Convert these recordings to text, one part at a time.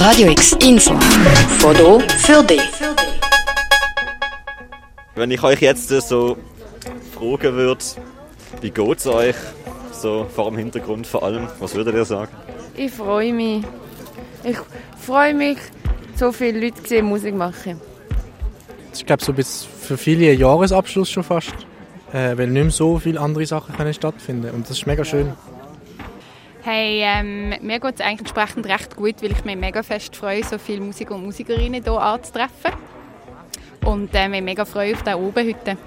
Radio X Info. Foto für dich. Wenn ich euch jetzt so fragen würde, wie geht es euch? So vor dem Hintergrund vor allem, was würdet ihr sagen? Ich freue mich. Ich freue mich, so viele Leute sehen Musik machen. Ich glaube, so bis für viele ein Jahresabschluss schon fast. Äh, weil nicht mehr so viele andere Sachen können stattfinden Und das ist mega schön. Hey, ähm, mir geht es eigentlich entsprechend recht gut, weil ich mich mega fest freue, so viele Musiker und Musikerinnen hier anzutreffen. Und äh, mich mega freue auf den oben heute.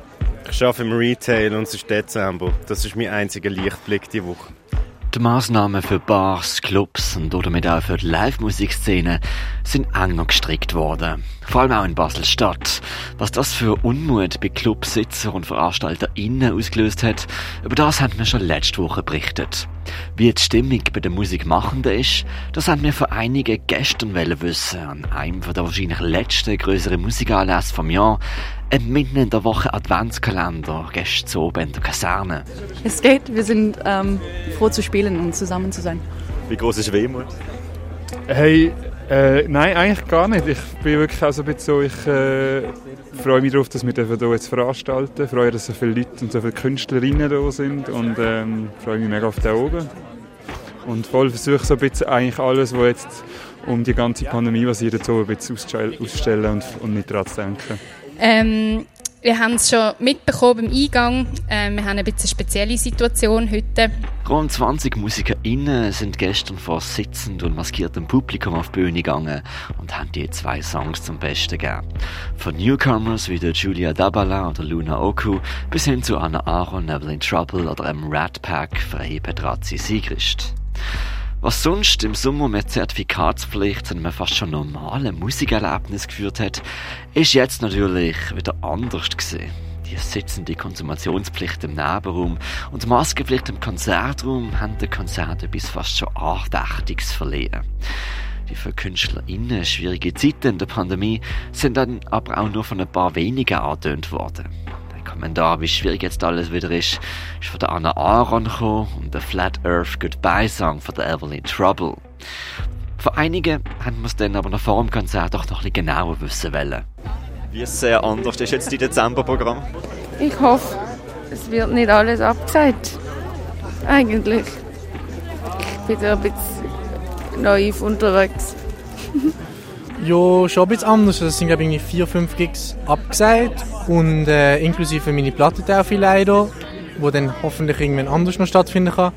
Ich arbeite im Retail und es ist Dezember. Das ist mein einziger Lichtblick diese Woche. Die Massnahmen für Bars, Clubs und oder mit auch für die Live-Musikszene sind enger gestrickt worden. Vor allem auch in Basel-Stadt. Was das für Unmut bei Clubsitzer und VeranstalterInnen ausgelöst hat, über das haben wir schon letzte Woche berichtet. Wie die Stimmung bei den Musikmachenden ist, das haben wir von einigen gestern wissen, an einem der wahrscheinlich letzten größeren Musikanlässe vom Jahr, mitten in der Woche Adventskalender, gestern oben in der Kaserne. Es geht, wir sind ähm, froh zu spielen und zusammen zu sein. Wie groß ist Wehmut? Hey, äh, nein, eigentlich gar nicht. Ich bin wirklich auch so ein bisschen so, ich äh, freue mich darauf, dass wir hier jetzt veranstalten. Ich freue mich, dass so viele Leute und so viele Künstlerinnen da sind und ähm, freue mich mega auf den oben. Und voll versuche so ein bisschen eigentlich alles, was jetzt um die ganze Pandemie passiert, so ein bisschen auszustellen und, und nicht daran zu denken. Ähm, wir haben es schon mitbekommen beim Eingang. Ähm, wir haben ein bisschen eine spezielle Situation heute. Rund 20 MusikerInnen sind gestern vor sitzend und maskiertem Publikum auf die Bühne gegangen und haben die zwei Songs zum Besten gegeben. Von Newcomers wie der Julia Dabala oder Luna Oku bis hin zu Anna Aaron, Evelyn Trouble oder einem Rat Pack für Petrazzi Sigrist. Was sonst im Sommer mit Zertifikatspflicht zu einem fast schon normalen Musikerlebnis geführt hat, ist jetzt natürlich wieder anders gesehen. Die sitzende Konsumationspflicht im Nebenraum und die Maskenpflicht im Konzertraum haben den Konzerten bis fast schon Andächtiges verliehen. Die für KünstlerInnen schwierige Zeiten in der Pandemie sind dann aber auch nur von ein paar wenigen angetönt worden. Kommentar, wie schwierig jetzt alles wieder ist, ist von der Anna Aaron gekommen und der Flat Earth Goodbye Song von der Evelyn Trouble. Von einigen haben wir es dann aber noch vor dem Konzert doch noch ein bisschen genauer wissen wollen. Wie sehr anders ist jetzt die Dezemberprogramm? Ich hoffe, es wird nicht alles abgesagt. Eigentlich. Ich bin da ein bisschen naiv unterwegs. Ja, schon ein bisschen anders. Es sind, glaube ich, vier, fünf Gigs abgesagt. Und äh, inklusive meine Plattentaufe leider, wo dann hoffentlich irgendwann anders noch stattfinden kann.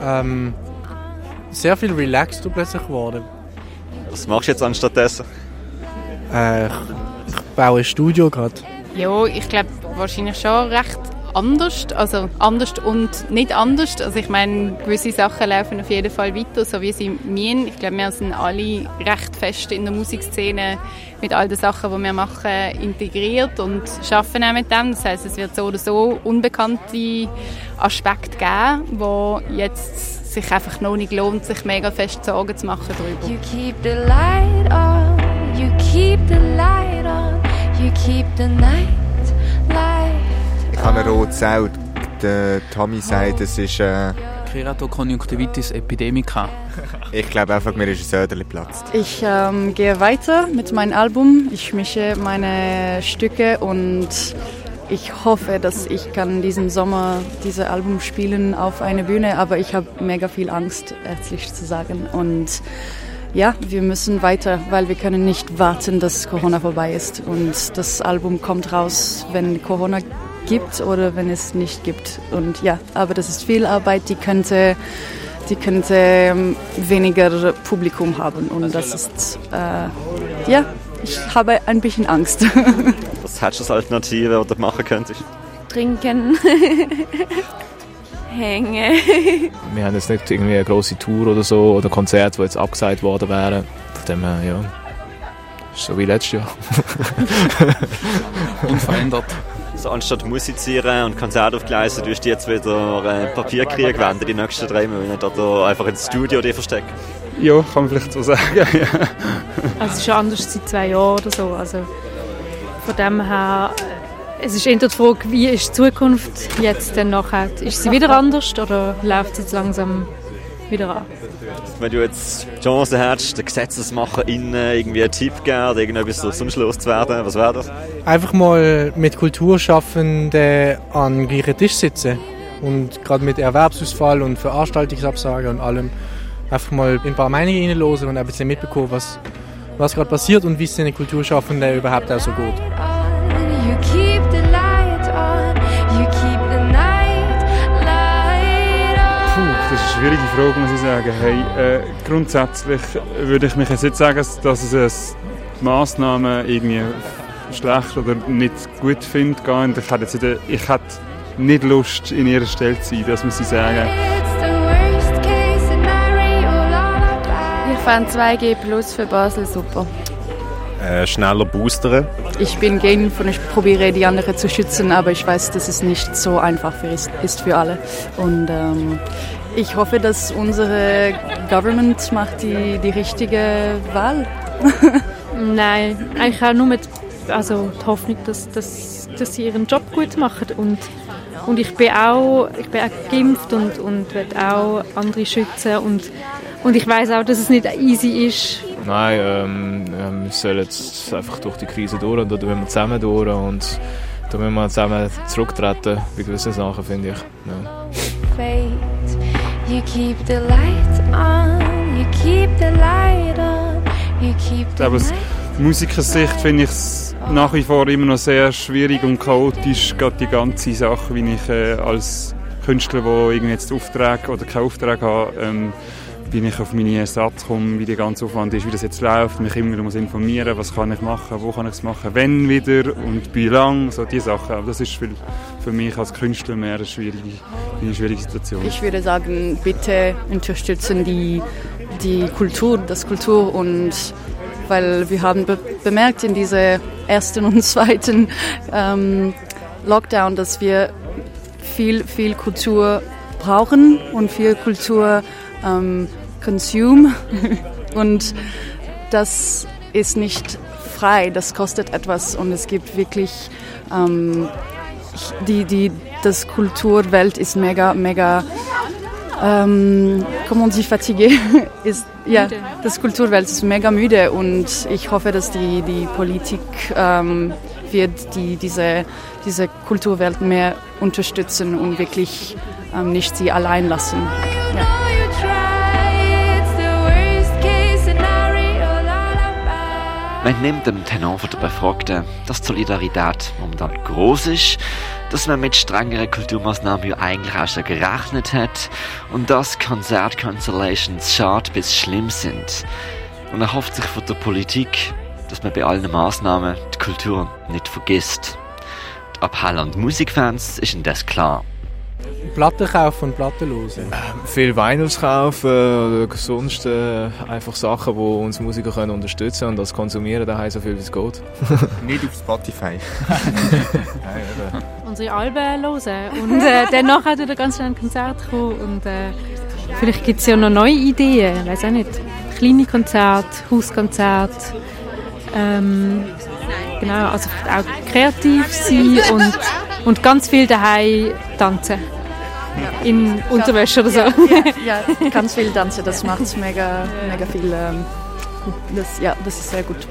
Ähm, sehr viel relaxed plötzlich geworden. Was machst du jetzt anstattdessen? Äh, ich, ich baue ein Studio gerade. Ja, ich glaube wahrscheinlich schon recht anders, also anders und nicht anders. Also ich meine, gewisse Sachen laufen auf jeden Fall weiter, so wie sie mir. Ich glaube, wir sind alle recht fest in der Musikszene mit all den Sachen, die wir machen, integriert und arbeiten auch mit dem. Das heißt, es wird so oder so unbekannte Aspekte geben, wo jetzt sich einfach noch nicht lohnt, sich mega fest Sorgen zu machen darüber. You keep the light on, you keep the light on, you keep the night ich habe ein rotes Auge. Der Tommy sagt, es ist... Äh, Keratokonjunktivitis epidemica. ich glaube einfach, mir ist ein Söderli platzt. Ich ähm, gehe weiter mit meinem Album. Ich mische meine Stücke und ich hoffe, dass ich kann diesen Sommer dieses Album spielen auf einer Bühne, aber ich habe mega viel Angst, ehrlich zu sagen. Und ja, wir müssen weiter, weil wir können nicht warten, dass Corona vorbei ist. Und das Album kommt raus, wenn Corona gibt oder wenn es nicht gibt. Und ja, aber das ist viel Arbeit, die könnte, die könnte ähm, weniger Publikum haben. Und das ist, äh, ja, ich habe ein bisschen Angst. Was hättest du als Alternative, was du machen könntest? Trinken. Hängen. Wir haben jetzt nicht irgendwie eine große Tour oder so oder Konzert, wo jetzt abgesagt worden wären. Von dem her, ja, so wie letztes Jahr. Unverändert. So, anstatt musizieren und Konzerte aufgleisen, tust du jetzt wieder äh, Papierkrieg wenden, die nächsten drei Monate, oder einfach ins Studio die verstecken? Ja, kann man vielleicht so sagen, ja. Also es ist anders seit zwei Jahren oder so, also von dem her, es ist eher die Frage, wie ist die Zukunft jetzt denn nachher? Ist sie wieder anders oder läuft es jetzt langsam wieder an. Wenn du jetzt die Chance hättest, den GesetzesmacherInnen irgendwie einen Tipp geben oder irgendetwas so zum Schluss zu werden, was wäre das? Einfach mal mit Kulturschaffenden an gleichen Tisch sitzen und gerade mit Erwerbsausfall und Veranstaltungsabsage und allem einfach mal ein paar Meinungen reinlosen und ein bisschen mitbekommen, was, was gerade passiert und wie es den Kulturschaffenden überhaupt auch so geht. Frage, muss ich sagen. Hey, äh, grundsätzlich würde ich mich jetzt nicht sagen, dass es Massnahmen irgendwie schlecht oder nicht gut finde. Ich hätte, jetzt nicht, ich hätte nicht Lust, in ihrer Stelle zu sein, das muss ich sagen. It's the worst case scenario, lullaby. Ich fand 2G Plus für Basel super. Äh, schneller boostern. Ich bin geimpft und ich probiere die anderen zu schützen, aber ich weiß, dass es nicht so einfach für ist, ist für alle. Und ähm, ich hoffe, dass unsere Government macht die, die richtige Wahl. Nein, eigentlich auch nur mit also die Hoffnung, dass, dass, dass sie ihren Job gut machen und und ich bin auch, ich bin auch geimpft und, und will auch andere schützen und, und ich weiß auch, dass es nicht easy ist. Nein, ähm, ähm, wir sollen jetzt einfach durch die Krise durch und da müssen wir zusammen durch und da müssen wir zusammen zurücktreten bei gewissen Sachen, finde ich. Ja. Aber aus Musikersicht finde ich es nach wie vor immer noch sehr schwierig und chaotisch, gerade die ganze Sache, wie ich äh, als Künstler, der irgendwie jetzt Aufträge oder keinen Auftrag habe, ähm, wie ich auf meine Ersatz komme, wie der ganze Aufwand ist, wie das jetzt läuft, mich immer wieder muss informieren, was kann ich machen, wo kann ich es machen, wenn wieder und wie lang, so diese Sachen. Aber das ist für, für mich als Künstler mehr eine schwierige, eine schwierige Situation. Ich würde sagen, bitte unterstützen die, die Kultur, das Kultur und weil wir haben be bemerkt in dieser ersten und zweiten ähm, Lockdown, dass wir viel, viel Kultur brauchen und viel Kultur ähm, consume. Und das ist nicht frei, das kostet etwas. Und es gibt wirklich ähm, die, die, das Kulturwelt ist mega, mega ähm, comment on dit fatigué ist ja das Kulturwelt ist mega müde. Und ich hoffe, dass die die Politik ähm, wird die diese diese Kulturwelt mehr unterstützen und wirklich ähm, nicht sie allein lassen. Ja. Lullaby. Man nimmt dem Tenor von der Befragten, dass die Solidarität momentan groß ist, dass man mit strengeren Kulturmaßnahmen ja eigentlich auch schon gerechnet hat und dass Konzertcancellations schade bis schlimm sind. Und er hofft sich von der Politik, dass man bei allen Maßnahmen die Kultur nicht vergisst. Die Appell an die Musikfans ist indes klar. Platten kaufen und Platten hören. Viel Vinyls kaufen oder sonst äh, einfach Sachen, die uns Musiker können unterstützen und das konsumieren daheim so viel wie es geht. Nicht auf Spotify. Nein. Unsere Alben hören und äh, dann nachher wieder ganz schnell ein Konzert kommen und äh, vielleicht gibt es ja noch neue Ideen, ich weiß auch nicht. Kleine Konzerte, Hauskonzerte, ähm, genau, also auch kreativ sein und, und ganz viel daheim tanzen. In Unterwäsche oder so. Ja, ja, ganz viel tanzen, das macht mega, mega viel. Ähm, gut. das, ja, das ist sehr gut.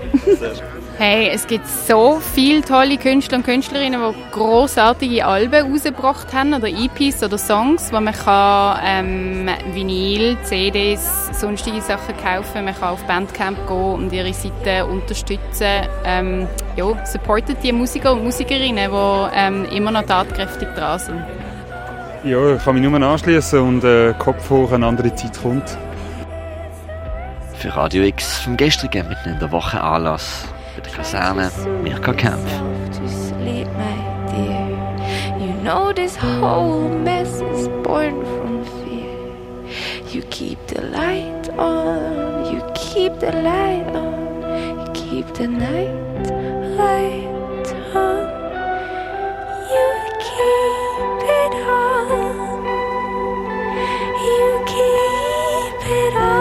Hey, es gibt so viele tolle Künstler und Künstlerinnen, die großartige Alben rausgebracht haben oder EPs oder Songs, wo man kann ähm, Vinyl, CDs, sonstige Sachen kaufen. Man kann auf Bandcamp gehen und ihre Seite unterstützen. Ähm, ja, supportet die Musiker und Musikerinnen, die ähm, immer noch tatkräftig dran sind. Ja, ich kann mich nur anschließen und äh, Kopf hoch, eine andere Zeit kommt. Für Radio X vom gestrigen mitten in der Woche Anlass der Kaserne Mirka Kempf. know this whole mess is born from fear. You keep the light on, you keep the light on, you keep the night light on. You keep it on, you keep it on.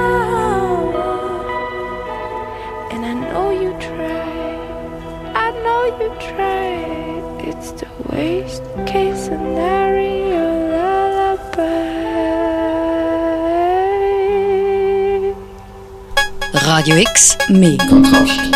you try. It's the waste case scenario lullaby. Radio X, mehr Kontrast.